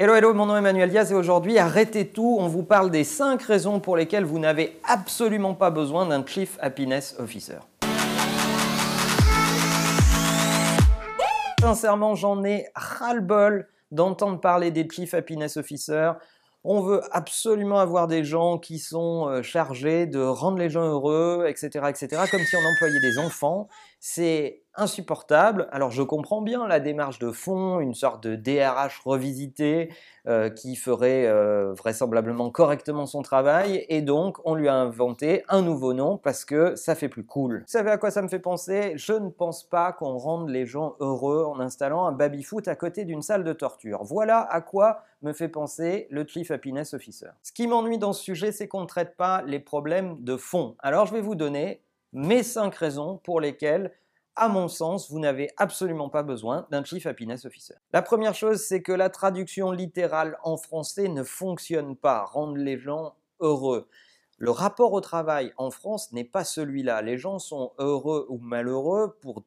Hello, hello, mon nom est Emmanuel Diaz et aujourd'hui, arrêtez tout, on vous parle des 5 raisons pour lesquelles vous n'avez absolument pas besoin d'un Chief Happiness Officer. Sincèrement, j'en ai ras-le-bol d'entendre parler des Chief Happiness Officers. On veut absolument avoir des gens qui sont euh, chargés de rendre les gens heureux, etc., etc., comme si on employait des enfants. C'est insupportable. Alors je comprends bien la démarche de fond, une sorte de DRH revisité euh, qui ferait euh, vraisemblablement correctement son travail, et donc on lui a inventé un nouveau nom parce que ça fait plus cool. Vous savez à quoi ça me fait penser? Je ne pense pas qu'on rende les gens heureux en installant un baby-foot à côté d'une salle de torture. Voilà à quoi me fait penser le Chief Happiness Officer. Ce qui m'ennuie dans ce sujet, c'est qu'on ne traite pas les problèmes de fond. Alors je vais vous donner mes 5 raisons pour lesquelles à mon sens, vous n'avez absolument pas besoin d'un Chief Happiness Officer. La première chose, c'est que la traduction littérale en français ne fonctionne pas, rendre les gens heureux. Le rapport au travail en France n'est pas celui-là. Les gens sont heureux ou malheureux pour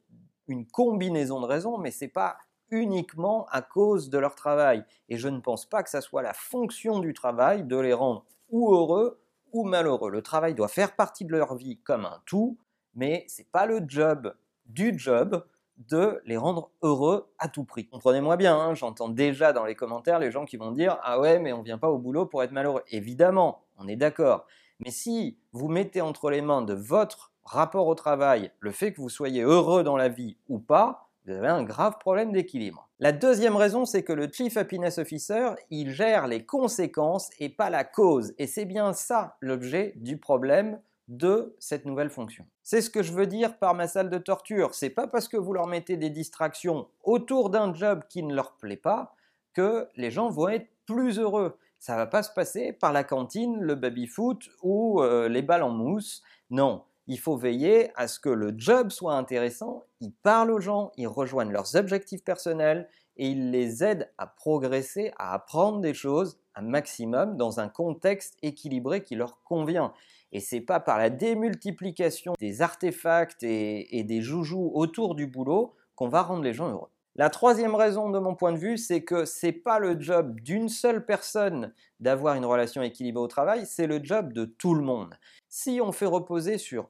une combinaison de raisons, mais ce n'est pas uniquement à cause de leur travail. Et je ne pense pas que ça soit la fonction du travail de les rendre ou heureux ou malheureux. Le travail doit faire partie de leur vie comme un tout, mais ce n'est pas le job du job de les rendre heureux à tout prix. Comprenez-moi bien, hein, j'entends déjà dans les commentaires les gens qui vont dire Ah ouais, mais on vient pas au boulot pour être malheureux. Évidemment, on est d'accord. Mais si vous mettez entre les mains de votre rapport au travail le fait que vous soyez heureux dans la vie ou pas, vous avez un grave problème d'équilibre. La deuxième raison, c'est que le Chief Happiness Officer, il gère les conséquences et pas la cause. Et c'est bien ça l'objet du problème de cette nouvelle fonction. C'est ce que je veux dire par ma salle de torture. C'est pas parce que vous leur mettez des distractions autour d'un job qui ne leur plaît pas que les gens vont être plus heureux. Ça va pas se passer par la cantine, le baby-foot ou euh, les balles en mousse. Non, il faut veiller à ce que le job soit intéressant, ils parlent aux gens, ils rejoignent leurs objectifs personnels et ils les aident à progresser, à apprendre des choses un maximum dans un contexte équilibré qui leur convient. Et c'est pas par la démultiplication des artefacts et, des joujoux autour du boulot qu'on va rendre les gens heureux. La troisième raison de mon point de vue, c'est que c'est pas le job d'une seule personne d'avoir une relation équilibrée au travail, c'est le job de tout le monde. Si on fait reposer sur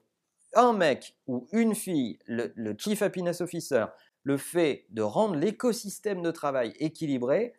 un mec ou une fille, le, le Chief Happiness Officer, le fait de rendre l'écosystème de travail équilibré,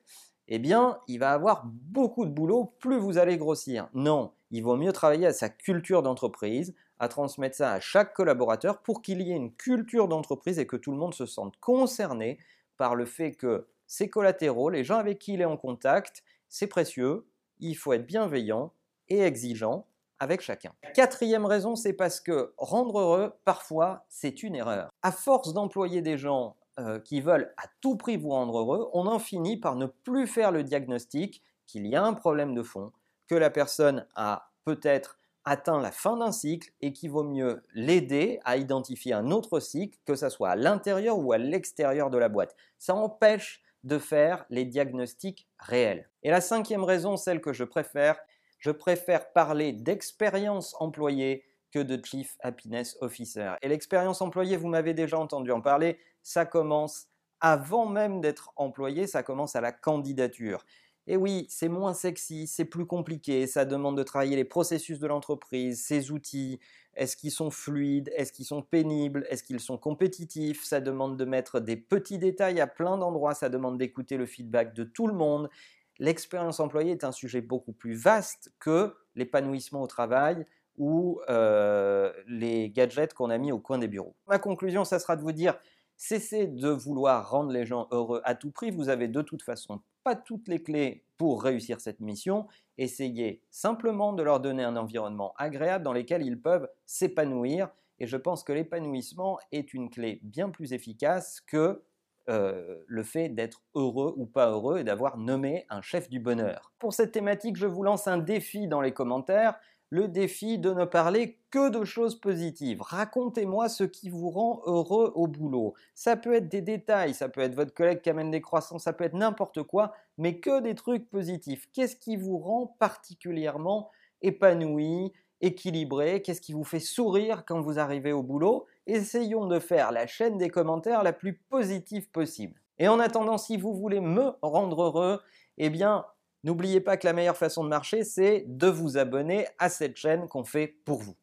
eh bien, il va avoir beaucoup de boulot plus vous allez grossir. Non, il vaut mieux travailler à sa culture d'entreprise, à transmettre ça à chaque collaborateur pour qu'il y ait une culture d'entreprise et que tout le monde se sente concerné par le fait que ses collatéraux, les gens avec qui il est en contact, c'est précieux, il faut être bienveillant et exigeant avec chacun. Quatrième raison, c'est parce que rendre heureux, parfois, c'est une erreur. À force d'employer des gens euh, qui veulent à tout prix vous rendre heureux, on en finit par ne plus faire le diagnostic qu'il y a un problème de fond, que la personne a peut-être atteint la fin d'un cycle et qu'il vaut mieux l'aider à identifier un autre cycle, que ce soit à l'intérieur ou à l'extérieur de la boîte. Ça empêche de faire les diagnostics réels. Et la cinquième raison, celle que je préfère, je préfère parler d'expérience employée que de Chief Happiness Officer. Et l'expérience employée, vous m'avez déjà entendu en parler, ça commence avant même d'être employé, ça commence à la candidature. Et oui, c'est moins sexy, c'est plus compliqué, ça demande de travailler les processus de l'entreprise, ses outils, est-ce qu'ils sont fluides, est-ce qu'ils sont pénibles, est-ce qu'ils sont compétitifs, ça demande de mettre des petits détails à plein d'endroits, ça demande d'écouter le feedback de tout le monde. L'expérience employée est un sujet beaucoup plus vaste que l'épanouissement au travail, ou euh, les gadgets qu'on a mis au coin des bureaux. Ma conclusion, ça sera de vous dire, cessez de vouloir rendre les gens heureux à tout prix, vous avez de toute façon pas toutes les clés pour réussir cette mission, essayez simplement de leur donner un environnement agréable dans lequel ils peuvent s'épanouir, et je pense que l'épanouissement est une clé bien plus efficace que euh, le fait d'être heureux ou pas heureux et d'avoir nommé un chef du bonheur. Pour cette thématique, je vous lance un défi dans les commentaires le défi de ne parler que de choses positives. Racontez-moi ce qui vous rend heureux au boulot. Ça peut être des détails, ça peut être votre collègue qui amène des croissants, ça peut être n'importe quoi, mais que des trucs positifs. Qu'est-ce qui vous rend particulièrement épanoui, équilibré? Qu'est-ce qui vous fait sourire quand vous arrivez au boulot? Essayons de faire la chaîne des commentaires la plus positive possible. Et en attendant, si vous voulez me rendre heureux, eh bien, n'oubliez pas que la meilleure façon de marcher, c'est de vous abonner à cette chaîne qu'on fait pour vous.